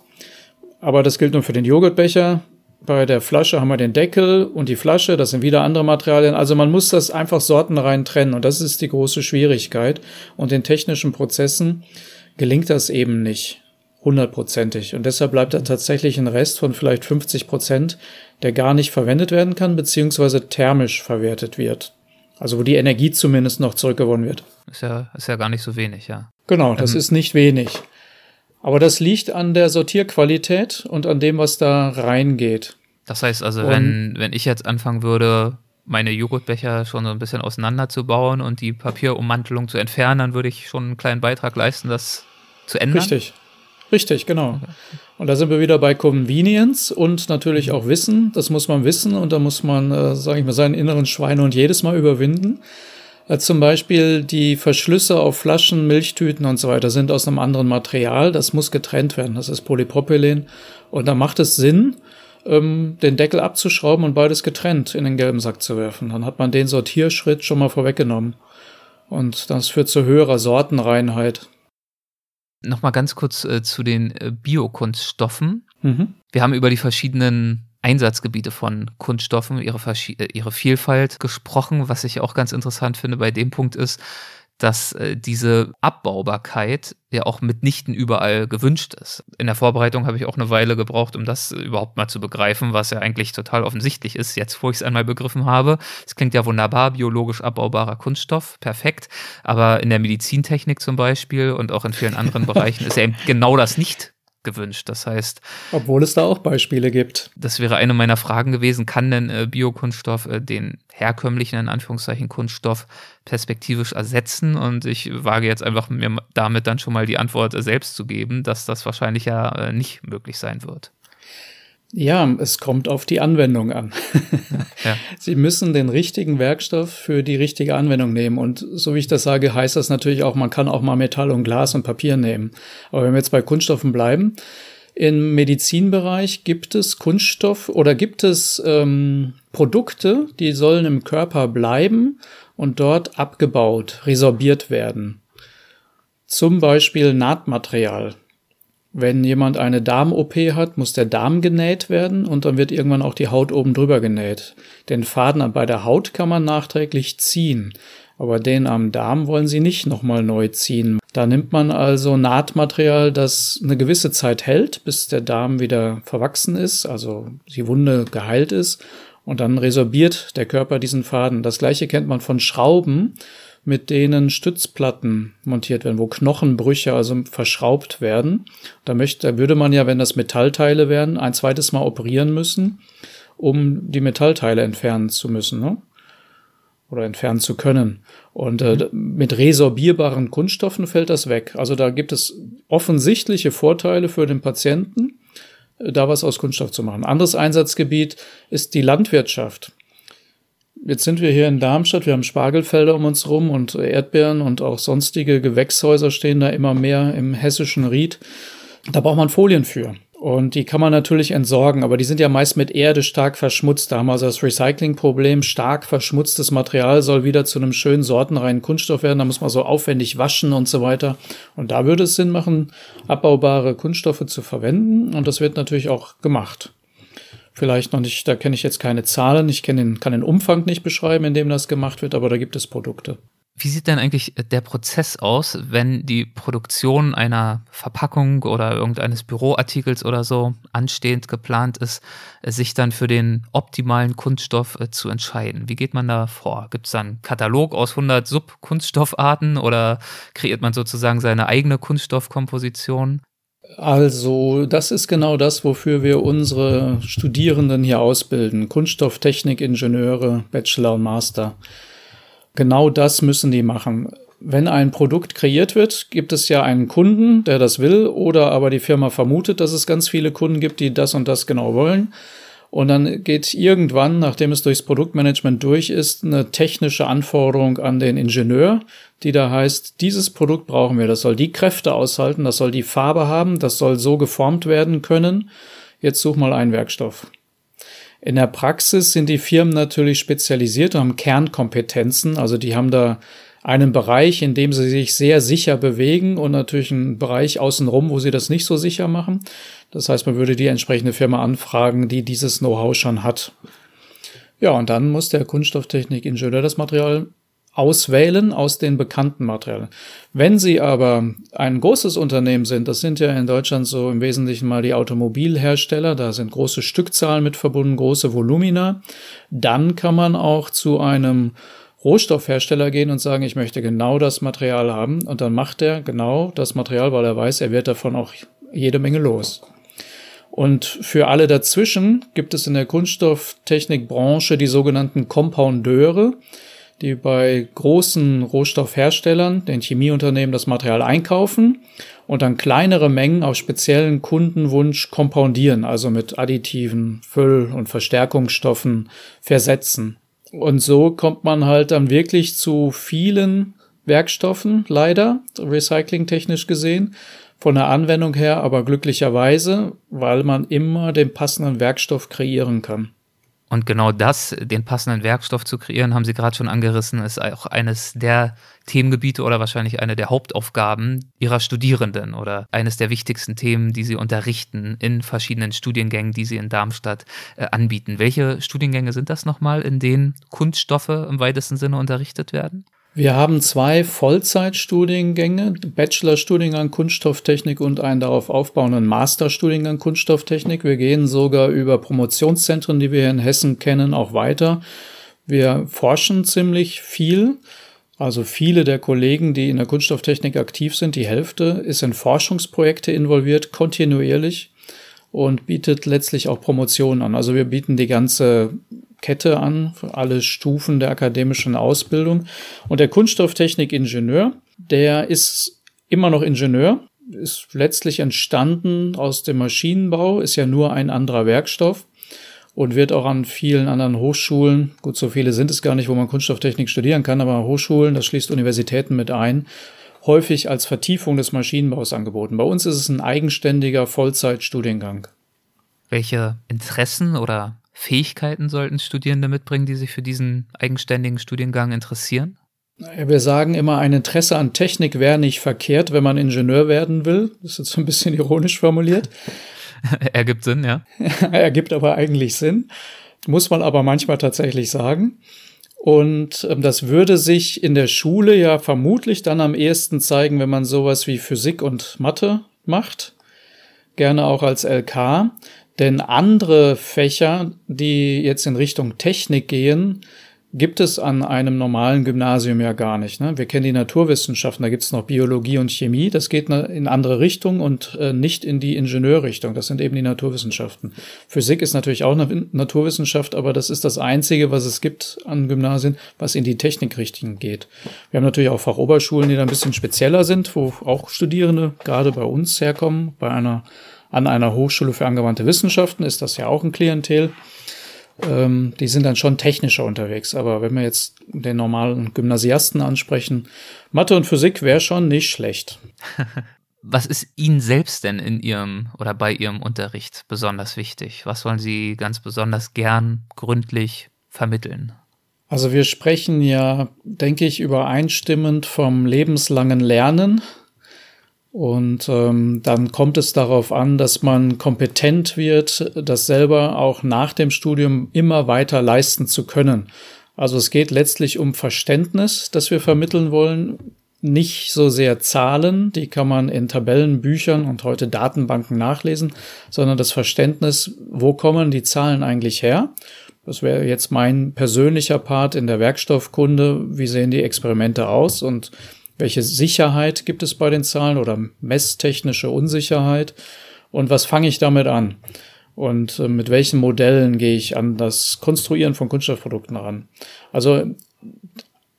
[SPEAKER 3] Aber das gilt nur für den Joghurtbecher. Bei der Flasche haben wir den Deckel und die Flasche, das sind wieder andere Materialien. Also man muss das einfach sortenrein trennen und das ist die große Schwierigkeit. Und in technischen Prozessen gelingt das eben nicht hundertprozentig. Und deshalb bleibt da tatsächlich ein Rest von vielleicht 50 Prozent, der gar nicht verwendet werden kann, beziehungsweise thermisch verwertet wird. Also wo die Energie zumindest noch zurückgewonnen wird.
[SPEAKER 2] Ist ja, ist ja gar nicht so wenig, ja.
[SPEAKER 3] Genau, das ähm, ist nicht wenig. Aber das liegt an der Sortierqualität und an dem, was da reingeht.
[SPEAKER 2] Das heißt also, und wenn, wenn ich jetzt anfangen würde, meine Joghurtbecher schon so ein bisschen auseinanderzubauen und die Papierummantelung zu entfernen, dann würde ich schon einen kleinen Beitrag leisten, das zu ändern.
[SPEAKER 3] Richtig. Richtig, genau. Und da sind wir wieder bei Convenience und natürlich auch Wissen. Das muss man wissen und da muss man, äh, sage ich mal, seinen inneren Schweinehund jedes Mal überwinden. Äh, zum Beispiel die Verschlüsse auf Flaschen, Milchtüten und so weiter sind aus einem anderen Material. Das muss getrennt werden. Das ist Polypropylen. Und da macht es Sinn, ähm, den Deckel abzuschrauben und beides getrennt in den gelben Sack zu werfen. Dann hat man den Sortierschritt schon mal vorweggenommen. Und das führt zu höherer Sortenreinheit.
[SPEAKER 2] Nochmal ganz kurz äh, zu den äh, Biokunststoffen. Mhm. Wir haben über die verschiedenen Einsatzgebiete von Kunststoffen, ihre, äh, ihre Vielfalt gesprochen. Was ich auch ganz interessant finde bei dem Punkt ist, dass äh, diese Abbaubarkeit ja auch mitnichten überall gewünscht ist. In der Vorbereitung habe ich auch eine Weile gebraucht, um das überhaupt mal zu begreifen, was ja eigentlich total offensichtlich ist, jetzt wo ich es einmal begriffen habe. Es klingt ja wunderbar, biologisch abbaubarer Kunststoff, perfekt. Aber in der Medizintechnik zum Beispiel und auch in vielen anderen Bereichen ist ja eben genau das nicht gewünscht. Das heißt.
[SPEAKER 3] Obwohl es da auch Beispiele gibt.
[SPEAKER 2] Das wäre eine meiner Fragen gewesen. Kann denn äh, Biokunststoff äh, den herkömmlichen, in Anführungszeichen, Kunststoff perspektivisch ersetzen? Und ich wage jetzt einfach mir damit dann schon mal die Antwort äh, selbst zu geben, dass das wahrscheinlich ja äh, nicht möglich sein wird.
[SPEAKER 3] Ja, es kommt auf die Anwendung an. ja. Sie müssen den richtigen Werkstoff für die richtige Anwendung nehmen. Und so wie ich das sage, heißt das natürlich auch, man kann auch mal Metall und Glas und Papier nehmen. Aber wenn wir jetzt bei Kunststoffen bleiben, im Medizinbereich gibt es Kunststoff oder gibt es ähm, Produkte, die sollen im Körper bleiben und dort abgebaut, resorbiert werden. Zum Beispiel Nahtmaterial. Wenn jemand eine Darm-OP hat, muss der Darm genäht werden und dann wird irgendwann auch die Haut oben drüber genäht. Den Faden bei der Haut kann man nachträglich ziehen, aber den am Darm wollen sie nicht nochmal neu ziehen. Da nimmt man also Nahtmaterial, das eine gewisse Zeit hält, bis der Darm wieder verwachsen ist, also die Wunde geheilt ist, und dann resorbiert der Körper diesen Faden. Das gleiche kennt man von Schrauben mit denen Stützplatten montiert werden, wo Knochenbrüche also verschraubt werden. Da möchte, da würde man ja, wenn das Metallteile wären, ein zweites Mal operieren müssen, um die Metallteile entfernen zu müssen, ne? Oder entfernen zu können. Und äh, mit resorbierbaren Kunststoffen fällt das weg. Also da gibt es offensichtliche Vorteile für den Patienten, äh, da was aus Kunststoff zu machen. Anderes Einsatzgebiet ist die Landwirtschaft. Jetzt sind wir hier in Darmstadt, wir haben Spargelfelder um uns rum und Erdbeeren und auch sonstige Gewächshäuser stehen da immer mehr im hessischen Ried. Da braucht man Folien für. Und die kann man natürlich entsorgen, aber die sind ja meist mit Erde stark verschmutzt. Da haben wir also das Recyclingproblem. Stark verschmutztes Material soll wieder zu einem schönen sortenreinen Kunststoff werden. Da muss man so aufwendig waschen und so weiter. Und da würde es Sinn machen, abbaubare Kunststoffe zu verwenden. Und das wird natürlich auch gemacht vielleicht noch nicht, da kenne ich jetzt keine Zahlen, ich den, kann den Umfang nicht beschreiben, in dem das gemacht wird, aber da gibt es Produkte.
[SPEAKER 2] Wie sieht denn eigentlich der Prozess aus, wenn die Produktion einer Verpackung oder irgendeines Büroartikels oder so anstehend geplant ist, sich dann für den optimalen Kunststoff äh, zu entscheiden? Wie geht man da vor? Gibt es dann einen Katalog aus 100 Subkunststoffarten oder kreiert man sozusagen seine eigene Kunststoffkomposition?
[SPEAKER 3] Also, das ist genau das, wofür wir unsere Studierenden hier ausbilden. Kunststofftechnikingenieure, Bachelor und Master. Genau das müssen die machen. Wenn ein Produkt kreiert wird, gibt es ja einen Kunden, der das will, oder aber die Firma vermutet, dass es ganz viele Kunden gibt, die das und das genau wollen. Und dann geht irgendwann, nachdem es durchs Produktmanagement durch ist, eine technische Anforderung an den Ingenieur, die da heißt, dieses Produkt brauchen wir, das soll die Kräfte aushalten, das soll die Farbe haben, das soll so geformt werden können. Jetzt such mal einen Werkstoff. In der Praxis sind die Firmen natürlich spezialisiert, haben Kernkompetenzen, also die haben da einen Bereich, in dem sie sich sehr sicher bewegen und natürlich einen Bereich außenrum, wo sie das nicht so sicher machen. Das heißt, man würde die entsprechende Firma anfragen, die dieses Know-how schon hat. Ja, und dann muss der Kunststofftechnik-Ingenieur das Material auswählen aus den bekannten Materialien. Wenn Sie aber ein großes Unternehmen sind, das sind ja in Deutschland so im Wesentlichen mal die Automobilhersteller, da sind große Stückzahlen mit verbunden, große Volumina, dann kann man auch zu einem Rohstoffhersteller gehen und sagen, ich möchte genau das Material haben und dann macht er genau das Material, weil er weiß, er wird davon auch jede Menge los. Und für alle dazwischen gibt es in der Kunststofftechnikbranche die sogenannten Kompoundeure die bei großen Rohstoffherstellern, den Chemieunternehmen, das Material einkaufen und dann kleinere Mengen auf speziellen Kundenwunsch kompoundieren, also mit Additiven, Füll- und Verstärkungsstoffen versetzen. Und so kommt man halt dann wirklich zu vielen Werkstoffen, leider, recyclingtechnisch gesehen, von der Anwendung her, aber glücklicherweise, weil man immer den passenden Werkstoff kreieren kann.
[SPEAKER 2] Und genau das, den passenden Werkstoff zu kreieren, haben Sie gerade schon angerissen, ist auch eines der Themengebiete oder wahrscheinlich eine der Hauptaufgaben Ihrer Studierenden oder eines der wichtigsten Themen, die Sie unterrichten in verschiedenen Studiengängen, die Sie in Darmstadt äh, anbieten. Welche Studiengänge sind das nochmal, in denen Kunststoffe im weitesten Sinne unterrichtet werden?
[SPEAKER 3] Wir haben zwei Vollzeitstudiengänge, Bachelorstudiengang Kunststofftechnik und einen darauf aufbauenden Masterstudiengang Kunststofftechnik. Wir gehen sogar über Promotionszentren, die wir hier in Hessen kennen, auch weiter. Wir forschen ziemlich viel. Also viele der Kollegen, die in der Kunststofftechnik aktiv sind, die Hälfte ist in Forschungsprojekte involviert, kontinuierlich und bietet letztlich auch Promotionen an. Also wir bieten die ganze Kette an, für alle Stufen der akademischen Ausbildung. Und der Kunststofftechnik-Ingenieur, der ist immer noch Ingenieur, ist letztlich entstanden aus dem Maschinenbau, ist ja nur ein anderer Werkstoff und wird auch an vielen anderen Hochschulen, gut, so viele sind es gar nicht, wo man Kunststofftechnik studieren kann, aber Hochschulen, das schließt Universitäten mit ein, häufig als Vertiefung des Maschinenbaus angeboten. Bei uns ist es ein eigenständiger Vollzeitstudiengang.
[SPEAKER 2] Welche Interessen oder Fähigkeiten sollten Studierende mitbringen, die sich für diesen eigenständigen Studiengang interessieren?
[SPEAKER 3] Wir sagen immer, ein Interesse an Technik wäre nicht verkehrt, wenn man Ingenieur werden will. Das ist jetzt so ein bisschen ironisch formuliert.
[SPEAKER 2] Ergibt Sinn, ja.
[SPEAKER 3] Ergibt aber eigentlich Sinn. Muss man aber manchmal tatsächlich sagen. Und ähm, das würde sich in der Schule ja vermutlich dann am ehesten zeigen, wenn man sowas wie Physik und Mathe macht. Gerne auch als LK. Denn andere Fächer, die jetzt in Richtung Technik gehen, gibt es an einem normalen Gymnasium ja gar nicht. Ne? Wir kennen die Naturwissenschaften, da gibt es noch Biologie und Chemie, das geht in andere Richtungen und äh, nicht in die Ingenieurrichtung. Das sind eben die Naturwissenschaften. Physik ist natürlich auch eine Naturwissenschaft, aber das ist das Einzige, was es gibt an Gymnasien, was in die Technikrichtung geht. Wir haben natürlich auch Fachoberschulen, die da ein bisschen spezieller sind, wo auch Studierende gerade bei uns herkommen, bei einer an einer Hochschule für angewandte Wissenschaften ist das ja auch ein Klientel. Ähm, die sind dann schon technischer unterwegs. Aber wenn wir jetzt den normalen Gymnasiasten ansprechen, Mathe und Physik wäre schon nicht schlecht.
[SPEAKER 2] Was ist Ihnen selbst denn in Ihrem oder bei Ihrem Unterricht besonders wichtig? Was wollen Sie ganz besonders gern gründlich vermitteln?
[SPEAKER 3] Also wir sprechen ja, denke ich, übereinstimmend vom lebenslangen Lernen. Und ähm, dann kommt es darauf an, dass man kompetent wird, das selber auch nach dem Studium immer weiter leisten zu können. Also es geht letztlich um Verständnis, das wir vermitteln wollen, nicht so sehr Zahlen, die kann man in Tabellen, Büchern und heute Datenbanken nachlesen, sondern das Verständnis, wo kommen die Zahlen eigentlich her? Das wäre jetzt mein persönlicher Part in der Werkstoffkunde. Wie sehen die Experimente aus und welche Sicherheit gibt es bei den Zahlen oder messtechnische Unsicherheit? Und was fange ich damit an? Und äh, mit welchen Modellen gehe ich an das Konstruieren von Kunststoffprodukten ran? Also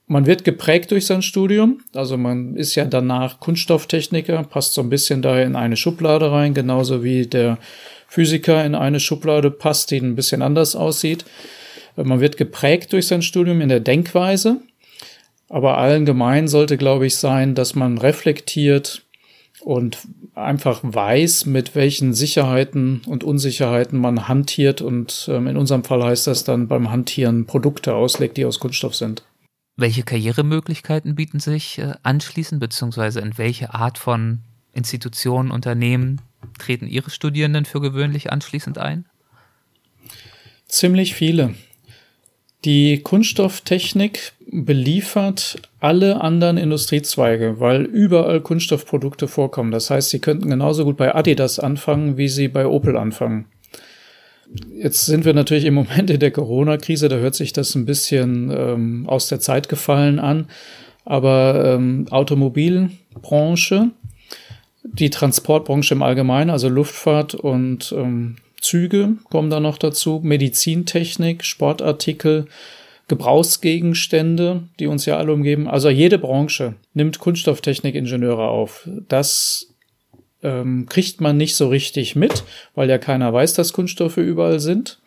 [SPEAKER 3] man wird geprägt durch sein Studium. Also man ist ja danach Kunststofftechniker, passt so ein bisschen da in eine Schublade rein, genauso wie der Physiker in eine Schublade passt, die ein bisschen anders aussieht. Man wird geprägt durch sein Studium in der Denkweise. Aber allen gemein sollte, glaube ich, sein, dass man reflektiert und einfach weiß, mit welchen Sicherheiten und Unsicherheiten man hantiert. Und ähm, in unserem Fall heißt das dann beim Hantieren Produkte auslegt, die aus Kunststoff sind.
[SPEAKER 2] Welche Karrieremöglichkeiten bieten sich äh, anschließend, beziehungsweise in welche Art von Institutionen, Unternehmen treten Ihre Studierenden für gewöhnlich anschließend ein?
[SPEAKER 3] Ziemlich viele. Die Kunststofftechnik beliefert alle anderen Industriezweige, weil überall Kunststoffprodukte vorkommen. Das heißt, Sie könnten genauso gut bei Adidas anfangen, wie Sie bei Opel anfangen. Jetzt sind wir natürlich im Moment in der Corona-Krise, da hört sich das ein bisschen ähm, aus der Zeit gefallen an. Aber ähm, Automobilbranche, die Transportbranche im Allgemeinen, also Luftfahrt und ähm, Züge kommen da noch dazu, Medizintechnik, Sportartikel, Gebrauchsgegenstände, die uns ja alle umgeben. Also jede Branche nimmt Kunststofftechnikingenieure auf. Das ähm, kriegt man nicht so richtig mit, weil ja keiner weiß, dass Kunststoffe überall sind.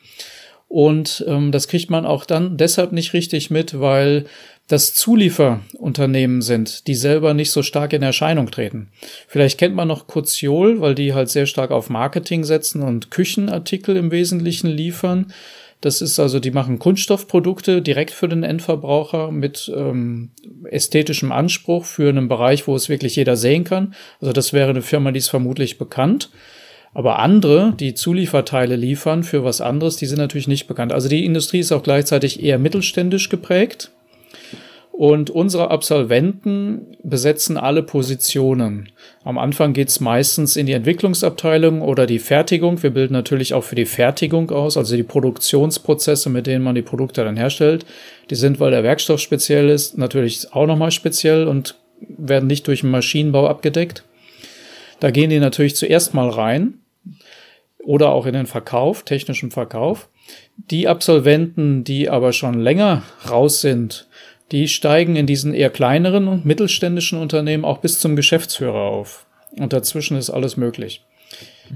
[SPEAKER 3] Und ähm, das kriegt man auch dann deshalb nicht richtig mit, weil das Zulieferunternehmen sind, die selber nicht so stark in Erscheinung treten. Vielleicht kennt man noch Kurzjol, weil die halt sehr stark auf Marketing setzen und Küchenartikel im Wesentlichen liefern. Das ist also, die machen Kunststoffprodukte direkt für den Endverbraucher mit ähm, ästhetischem Anspruch für einen Bereich, wo es wirklich jeder sehen kann. Also das wäre eine Firma, die ist vermutlich bekannt. Aber andere, die Zulieferteile liefern für was anderes, die sind natürlich nicht bekannt. Also die Industrie ist auch gleichzeitig eher mittelständisch geprägt. Und unsere Absolventen besetzen alle Positionen. Am Anfang geht's meistens in die Entwicklungsabteilung oder die Fertigung. Wir bilden natürlich auch für die Fertigung aus, also die Produktionsprozesse, mit denen man die Produkte dann herstellt. Die sind, weil der Werkstoff speziell ist, natürlich auch nochmal speziell und werden nicht durch den Maschinenbau abgedeckt. Da gehen die natürlich zuerst mal rein oder auch in den Verkauf, technischen Verkauf. Die Absolventen, die aber schon länger raus sind, die steigen in diesen eher kleineren und mittelständischen Unternehmen auch bis zum Geschäftsführer auf. Und dazwischen ist alles möglich.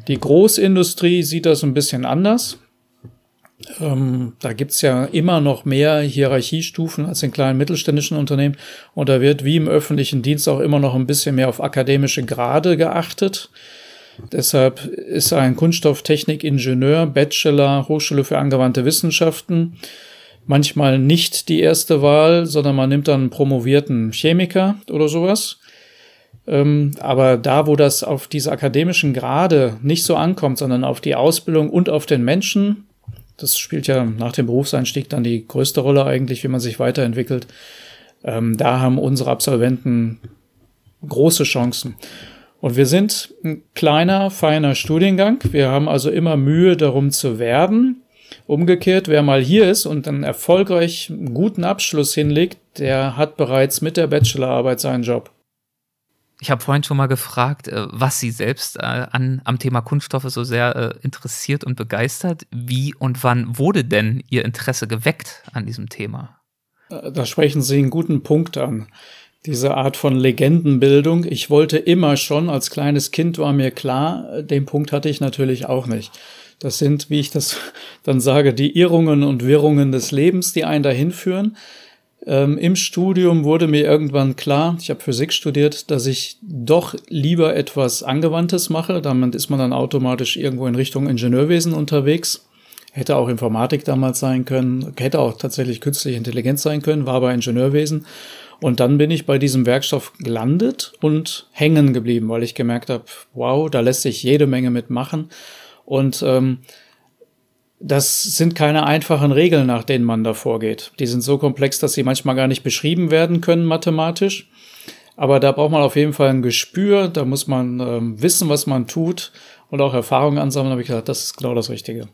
[SPEAKER 3] Die Großindustrie sieht das ein bisschen anders. Ähm, da gibt's ja immer noch mehr Hierarchiestufen als in kleinen mittelständischen Unternehmen. Und da wird wie im öffentlichen Dienst auch immer noch ein bisschen mehr auf akademische Grade geachtet. Deshalb ist ein Kunststofftechnik-Ingenieur, Bachelor, Hochschule für angewandte Wissenschaften manchmal nicht die erste Wahl, sondern man nimmt dann einen promovierten Chemiker oder sowas. Ähm, aber da, wo das auf diese akademischen Grade nicht so ankommt, sondern auf die Ausbildung und auf den Menschen, das spielt ja nach dem Berufseinstieg dann die größte Rolle eigentlich, wie man sich weiterentwickelt. Ähm, da haben unsere Absolventen große Chancen. Und wir sind ein kleiner, feiner Studiengang. Wir haben also immer Mühe darum zu werben. Umgekehrt, wer mal hier ist und einen erfolgreich guten Abschluss hinlegt, der hat bereits mit der Bachelorarbeit seinen Job.
[SPEAKER 2] Ich habe vorhin schon mal gefragt, äh, was Sie selbst äh, an, am Thema Kunststoffe so sehr äh, interessiert und begeistert. Wie und wann wurde denn Ihr Interesse geweckt an diesem Thema?
[SPEAKER 3] Da sprechen Sie einen guten Punkt an. Diese Art von Legendenbildung. Ich wollte immer schon, als kleines Kind war mir klar, den Punkt hatte ich natürlich auch nicht. Das sind, wie ich das dann sage, die Irrungen und Wirrungen des Lebens, die einen dahin führen. Ähm, Im Studium wurde mir irgendwann klar, ich habe Physik studiert, dass ich doch lieber etwas Angewandtes mache. Damit ist man dann automatisch irgendwo in Richtung Ingenieurwesen unterwegs. Hätte auch Informatik damals sein können, hätte auch tatsächlich künstliche Intelligenz sein können, war aber Ingenieurwesen. Und dann bin ich bei diesem Werkstoff gelandet und hängen geblieben, weil ich gemerkt habe, wow, da lässt sich jede Menge mitmachen. Und ähm, Das sind keine einfachen Regeln, nach denen man da vorgeht. Die sind so komplex, dass sie manchmal gar nicht beschrieben werden können mathematisch. Aber da braucht man auf jeden Fall ein Gespür, da muss man ähm, wissen, was man tut und auch Erfahrungen ansammeln. Da habe ich gesagt, das ist genau das Richtige.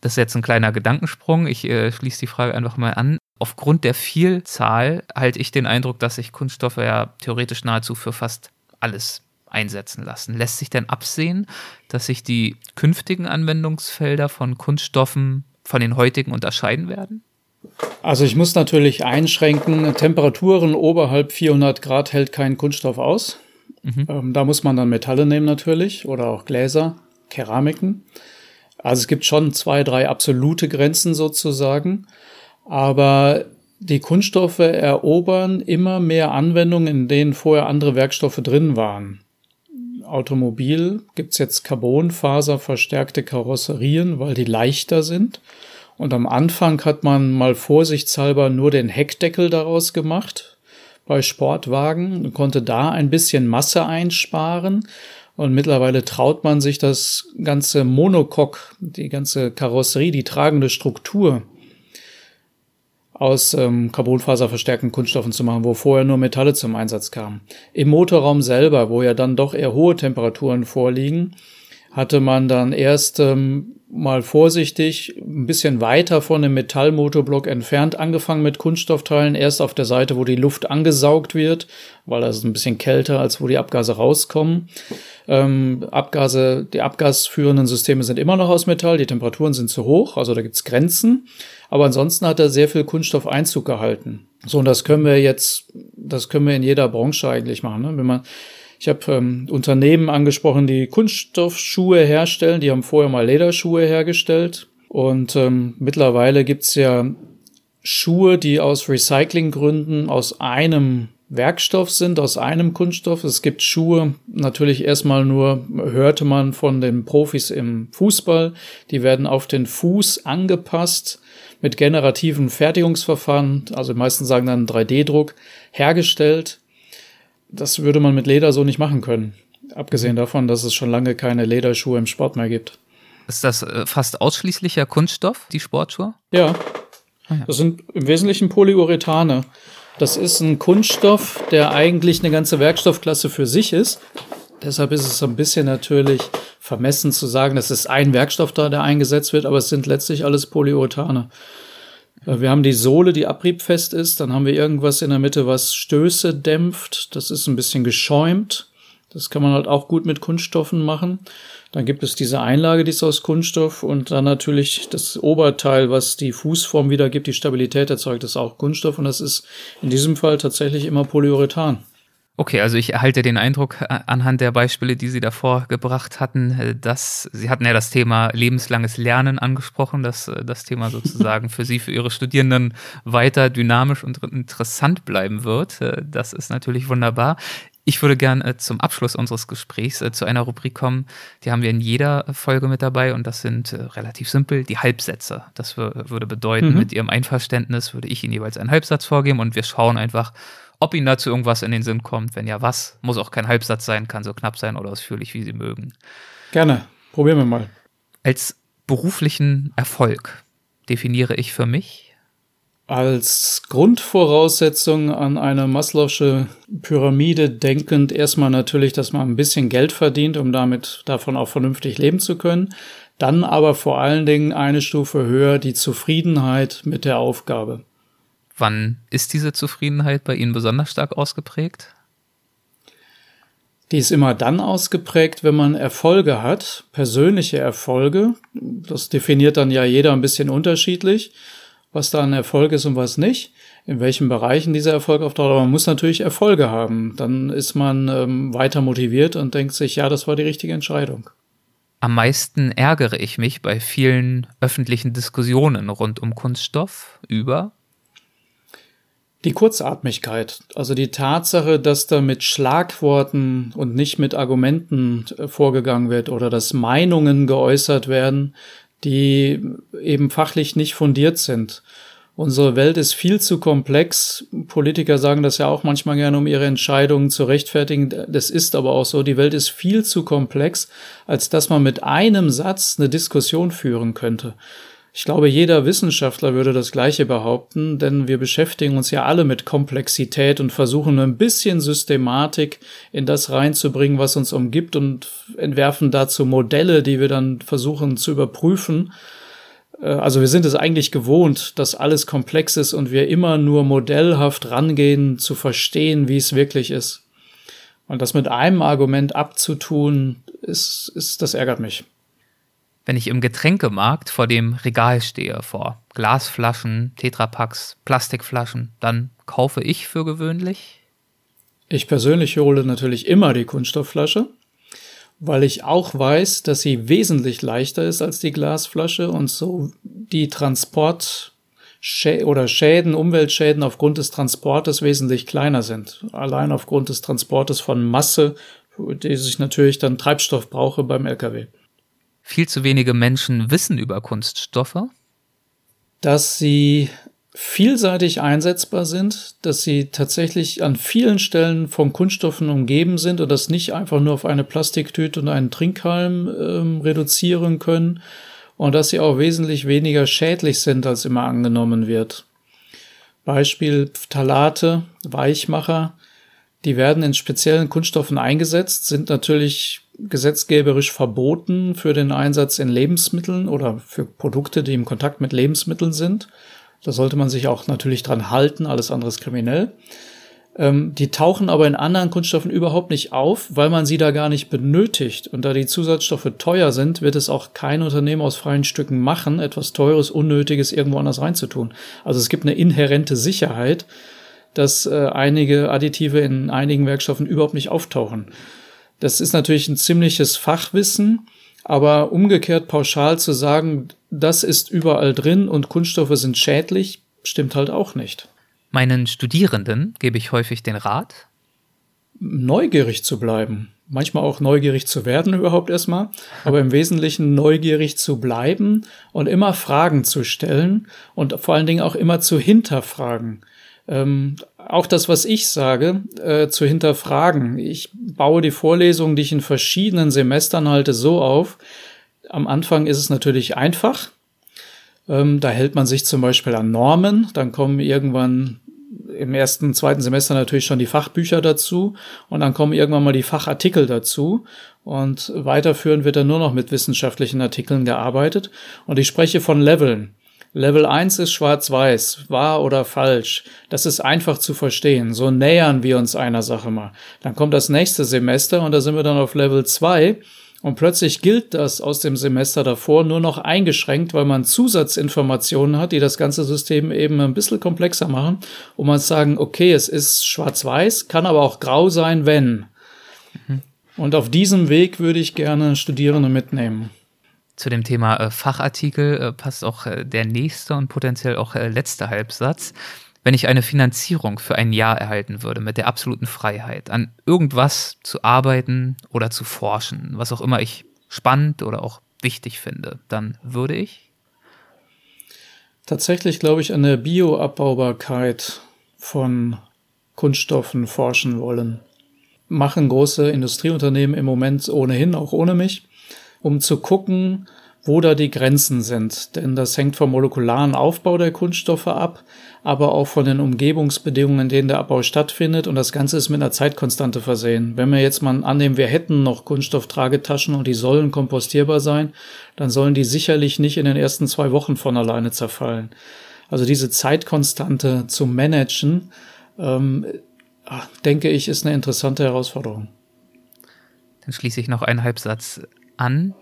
[SPEAKER 2] Das ist jetzt ein kleiner Gedankensprung. Ich äh, schließe die Frage einfach mal an. Aufgrund der Vielzahl halte ich den Eindruck, dass sich Kunststoffe ja theoretisch nahezu für fast alles einsetzen lassen. Lässt sich denn absehen, dass sich die künftigen Anwendungsfelder von Kunststoffen von den heutigen unterscheiden werden?
[SPEAKER 3] Also ich muss natürlich einschränken, Temperaturen oberhalb 400 Grad hält kein Kunststoff aus. Mhm. Ähm, da muss man dann Metalle nehmen natürlich oder auch Gläser, Keramiken. Also es gibt schon zwei, drei absolute Grenzen sozusagen. Aber die Kunststoffe erobern immer mehr Anwendungen, in denen vorher andere Werkstoffe drin waren. Automobil gibt's jetzt Carbonfaser verstärkte Karosserien, weil die leichter sind. Und am Anfang hat man mal vorsichtshalber nur den Heckdeckel daraus gemacht bei Sportwagen und konnte da ein bisschen Masse einsparen. Und mittlerweile traut man sich das ganze Monocoque, die ganze Karosserie, die tragende Struktur aus ähm, carbonfaserverstärkten Kunststoffen zu machen, wo vorher nur Metalle zum Einsatz kamen. Im Motorraum selber, wo ja dann doch eher hohe Temperaturen vorliegen, hatte man dann erst ähm, mal vorsichtig ein bisschen weiter von dem Metallmotorblock entfernt angefangen mit Kunststoffteilen, erst auf der Seite, wo die Luft angesaugt wird, weil das ist ein bisschen kälter, als wo die Abgase rauskommen. Ähm, Abgase, die abgasführenden Systeme sind immer noch aus Metall, die Temperaturen sind zu hoch, also da gibt's Grenzen. Aber ansonsten hat er sehr viel Kunststoff Einzug gehalten. So, und das können wir jetzt, das können wir in jeder Branche eigentlich machen. Ne? Wenn man ich habe ähm, Unternehmen angesprochen, die Kunststoffschuhe herstellen. Die haben vorher mal Lederschuhe hergestellt. Und ähm, mittlerweile gibt's ja Schuhe, die aus Recyclinggründen aus einem Werkstoff sind, aus einem Kunststoff. Es gibt Schuhe, natürlich erstmal nur, hörte man von den Profis im Fußball, die werden auf den Fuß angepasst mit generativen Fertigungsverfahren, also die meisten sagen dann 3D-Druck, hergestellt das würde man mit Leder so nicht machen können. Abgesehen davon, dass es schon lange keine Lederschuhe im Sport mehr gibt.
[SPEAKER 2] Ist das äh, fast ausschließlicher Kunststoff, die Sportschuhe?
[SPEAKER 3] Ja. Ah, ja. Das sind im Wesentlichen Polyurethane. Das ist ein Kunststoff, der eigentlich eine ganze Werkstoffklasse für sich ist. Deshalb ist es so ein bisschen natürlich vermessen zu sagen, dass es ein Werkstoff da, der eingesetzt wird, aber es sind letztlich alles Polyurethane. Äh, wir haben die Sohle, die abriebfest ist. Dann haben wir irgendwas in der Mitte, was Stöße dämpft. Das ist ein bisschen geschäumt. Das kann man halt auch gut mit Kunststoffen machen. Dann gibt es diese Einlage, die ist aus Kunststoff und dann natürlich das Oberteil, was die Fußform wiedergibt, die Stabilität erzeugt, ist auch Kunststoff und das ist in diesem Fall tatsächlich immer Polyurethan.
[SPEAKER 2] Okay, also ich erhalte den Eindruck äh, anhand der Beispiele, die Sie davor gebracht hatten, äh, dass Sie hatten ja das Thema lebenslanges Lernen angesprochen, dass äh, das Thema sozusagen für Sie, für Ihre Studierenden weiter dynamisch und interessant bleiben wird. Das ist natürlich wunderbar. Ich würde gern zum Abschluss unseres Gesprächs zu einer Rubrik kommen, die haben wir in jeder Folge mit dabei und das sind relativ simpel die Halbsätze. Das würde bedeuten, mhm. mit Ihrem Einverständnis würde ich Ihnen jeweils einen Halbsatz vorgeben und wir schauen einfach, ob Ihnen dazu irgendwas in den Sinn kommt. Wenn ja, was? Muss auch kein Halbsatz sein, kann so knapp sein oder ausführlich, wie Sie mögen.
[SPEAKER 3] Gerne. Probieren wir mal.
[SPEAKER 2] Als beruflichen Erfolg definiere ich für mich
[SPEAKER 3] als Grundvoraussetzung an eine Maslow'sche Pyramide denkend erstmal natürlich, dass man ein bisschen Geld verdient, um damit davon auch vernünftig leben zu können. Dann aber vor allen Dingen eine Stufe höher die Zufriedenheit mit der Aufgabe.
[SPEAKER 2] Wann ist diese Zufriedenheit bei Ihnen besonders stark ausgeprägt?
[SPEAKER 3] Die ist immer dann ausgeprägt, wenn man Erfolge hat, persönliche Erfolge. Das definiert dann ja jeder ein bisschen unterschiedlich, was da ein Erfolg ist und was nicht, in welchen Bereichen dieser Erfolg auftaucht. Aber man muss natürlich Erfolge haben. Dann ist man ähm, weiter motiviert und denkt sich, ja, das war die richtige Entscheidung.
[SPEAKER 2] Am meisten ärgere ich mich bei vielen öffentlichen Diskussionen rund um Kunststoff über
[SPEAKER 3] die Kurzatmigkeit, also die Tatsache, dass da mit Schlagworten und nicht mit Argumenten äh, vorgegangen wird oder dass Meinungen geäußert werden, die eben fachlich nicht fundiert sind. Unsere Welt ist viel zu komplex. Politiker sagen das ja auch manchmal gerne, um ihre Entscheidungen zu rechtfertigen. Das ist aber auch so. Die Welt ist viel zu komplex, als dass man mit einem Satz eine Diskussion führen könnte. Ich glaube, jeder Wissenschaftler würde das Gleiche behaupten, denn wir beschäftigen uns ja alle mit Komplexität und versuchen ein bisschen Systematik in das reinzubringen, was uns umgibt und entwerfen dazu Modelle, die wir dann versuchen zu überprüfen. Äh, also wir sind es eigentlich gewohnt, dass alles komplex ist und wir immer nur modellhaft rangehen, zu verstehen, wie es wirklich ist. Und das mit einem Argument abzutun, ist, ist, das ärgert mich.
[SPEAKER 2] Wenn ich im Getränkemarkt vor dem Regal stehe, vor Glasflaschen, Tetrapacks, Plastikflaschen, dann kaufe ich für gewöhnlich?
[SPEAKER 3] Ich persönlich hole natürlich immer die Kunststoffflasche weil ich auch weiß, dass sie wesentlich leichter ist als die Glasflasche und so die Transport oder Schäden, Umweltschäden aufgrund des Transportes wesentlich kleiner sind. Allein aufgrund des Transportes von Masse, die sich natürlich dann Treibstoff brauche beim LKW.
[SPEAKER 2] Viel zu wenige Menschen wissen über Kunststoffe.
[SPEAKER 3] Dass sie vielseitig einsetzbar sind, dass sie tatsächlich an vielen Stellen von Kunststoffen umgeben sind und das nicht einfach nur auf eine Plastiktüte und einen Trinkhalm ähm, reduzieren können und dass sie auch wesentlich weniger schädlich sind, als immer angenommen wird. Beispiel Phthalate, Weichmacher, die werden in speziellen Kunststoffen eingesetzt, sind natürlich gesetzgeberisch verboten für den Einsatz in Lebensmitteln oder für Produkte, die im Kontakt mit Lebensmitteln sind. Da sollte man sich auch natürlich dran halten, alles andere ist kriminell. Ähm, die tauchen aber in anderen Kunststoffen überhaupt nicht auf, weil man sie da gar nicht benötigt. Und da die Zusatzstoffe teuer sind, wird es auch kein Unternehmen aus freien Stücken machen, etwas Teures, Unnötiges irgendwo anders reinzutun. Also es gibt eine inhärente Sicherheit, dass äh, einige Additive in einigen Werkstoffen überhaupt nicht auftauchen. Das ist natürlich ein ziemliches Fachwissen, aber umgekehrt pauschal zu sagen, das ist überall drin und Kunststoffe sind schädlich, stimmt halt auch nicht.
[SPEAKER 2] Meinen Studierenden gebe ich häufig den Rat,
[SPEAKER 3] neugierig zu bleiben. Manchmal auch neugierig zu werden überhaupt erstmal, aber im Wesentlichen neugierig zu bleiben und immer Fragen zu stellen und vor allen Dingen auch immer zu hinterfragen. Ähm, auch das, was ich sage, äh, zu hinterfragen. Ich baue die Vorlesungen, die ich in verschiedenen Semestern halte, so auf. Am Anfang ist es natürlich einfach. Ähm, da hält man sich zum Beispiel an Normen. Dann kommen irgendwann im ersten, zweiten Semester natürlich schon die Fachbücher dazu und dann kommen irgendwann mal die Fachartikel dazu und weiterführend wird dann nur noch mit wissenschaftlichen Artikeln gearbeitet und ich spreche von Leveln. Level 1 ist schwarz-weiß, wahr oder falsch. Das ist einfach zu verstehen. So nähern wir uns einer Sache mal. Dann kommt das nächste Semester und da sind wir dann auf Level 2 und plötzlich gilt das aus dem Semester davor nur noch eingeschränkt, weil man Zusatzinformationen hat, die das ganze System eben ein bisschen komplexer machen. Und man sagen, okay, es ist schwarz-weiß, kann aber auch grau sein, wenn. Mhm. Und auf diesem Weg würde ich gerne Studierende mitnehmen
[SPEAKER 2] zu dem Thema äh, Fachartikel äh, passt auch äh, der nächste und potenziell auch letzte Halbsatz. Wenn ich eine Finanzierung für ein Jahr erhalten würde, mit der absoluten Freiheit, an irgendwas zu arbeiten oder zu forschen, was auch immer ich spannend oder auch wichtig finde, dann würde ich?
[SPEAKER 3] Tatsächlich glaube ich an der Bioabbaubarkeit von Kunststoffen forschen wollen. Machen große Industrieunternehmen im Moment ohnehin, auch ohne mich um zu gucken, wo da die Grenzen sind. Denn das hängt vom molekularen Aufbau der Kunststoffe ab, aber auch von den Umgebungsbedingungen, in denen der Abbau stattfindet. Und das Ganze ist mit einer Zeitkonstante versehen. Wenn wir jetzt mal annehmen, wir hätten noch Kunststofftragetaschen und die sollen kompostierbar sein, dann sollen die sicherlich nicht in den ersten zwei Wochen von alleine zerfallen. Also diese Zeitkonstante zu managen, ähm, denke ich, ist eine interessante Herausforderung.
[SPEAKER 2] Dann schließe ich noch einen Halbsatz an,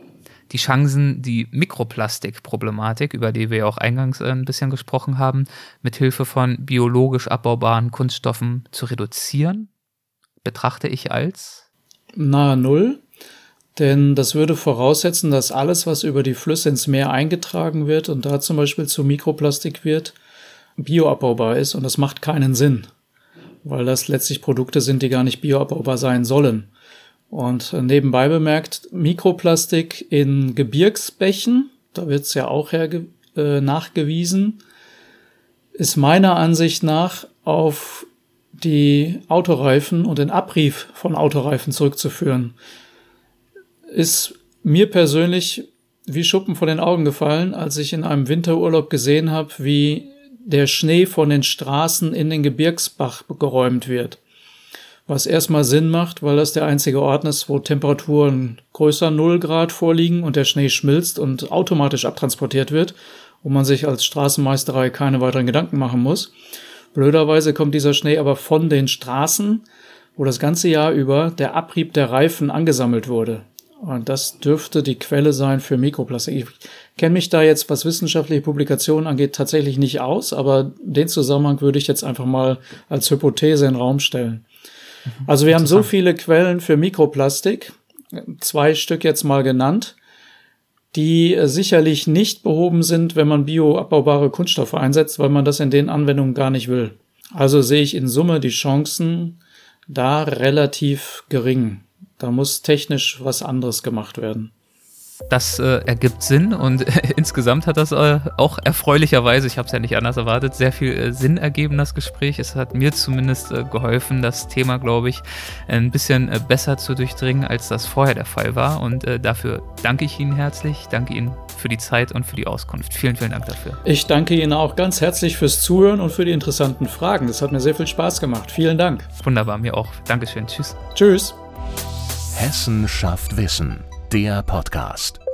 [SPEAKER 2] die Chancen, die Mikroplastikproblematik, über die wir auch eingangs äh, ein bisschen gesprochen haben, mit Hilfe von biologisch abbaubaren Kunststoffen zu reduzieren, betrachte ich als
[SPEAKER 3] nahe Null. Denn das würde voraussetzen, dass alles, was über die Flüsse ins Meer eingetragen wird und da zum Beispiel zu Mikroplastik wird, bioabbaubar ist. Und das macht keinen Sinn, weil das letztlich Produkte sind, die gar nicht bioabbaubar sein sollen. Und nebenbei bemerkt, Mikroplastik in Gebirgsbächen, da wird es ja auch herge äh, nachgewiesen, ist meiner Ansicht nach auf die Autoreifen und den Abrieb von Autoreifen zurückzuführen. Ist mir persönlich wie Schuppen vor den Augen gefallen, als ich in einem Winterurlaub gesehen habe, wie der Schnee von den Straßen in den Gebirgsbach geräumt wird. Was erstmal Sinn macht, weil das der einzige Ort ist, wo Temperaturen größer 0 Grad vorliegen und der Schnee schmilzt und automatisch abtransportiert wird, wo man sich als Straßenmeisterei keine weiteren Gedanken machen muss. Blöderweise kommt dieser Schnee aber von den Straßen, wo das ganze Jahr über der Abrieb der Reifen angesammelt wurde. Und das dürfte die Quelle sein für Mikroplastik. Ich kenne mich da jetzt, was wissenschaftliche Publikationen angeht, tatsächlich nicht aus, aber den Zusammenhang würde ich jetzt einfach mal als Hypothese in den Raum stellen. Also wir haben so viele Quellen für Mikroplastik, zwei Stück jetzt mal genannt, die sicherlich nicht behoben sind, wenn man bioabbaubare Kunststoffe einsetzt, weil man das in den Anwendungen gar nicht will. Also sehe ich in Summe die Chancen da relativ gering. Da muss technisch was anderes gemacht werden.
[SPEAKER 2] Das äh, ergibt Sinn und äh, insgesamt hat das äh, auch erfreulicherweise, ich habe es ja nicht anders erwartet, sehr viel äh, Sinn ergeben, das Gespräch. Es hat mir zumindest äh, geholfen, das Thema, glaube ich, ein bisschen äh, besser zu durchdringen, als das vorher der Fall war. Und dafür danke ich Ihnen herzlich, danke Ihnen für die Zeit und für die Auskunft. Vielen, vielen Dank dafür.
[SPEAKER 3] Ich danke Ihnen auch ganz herzlich fürs Zuhören und für die interessanten Fragen. Das hat mir sehr viel Spaß gemacht. Vielen Dank.
[SPEAKER 2] Wunderbar, mir auch. Dankeschön. Tschüss.
[SPEAKER 3] Tschüss.
[SPEAKER 1] Hessen schafft Wissen, der Podcast.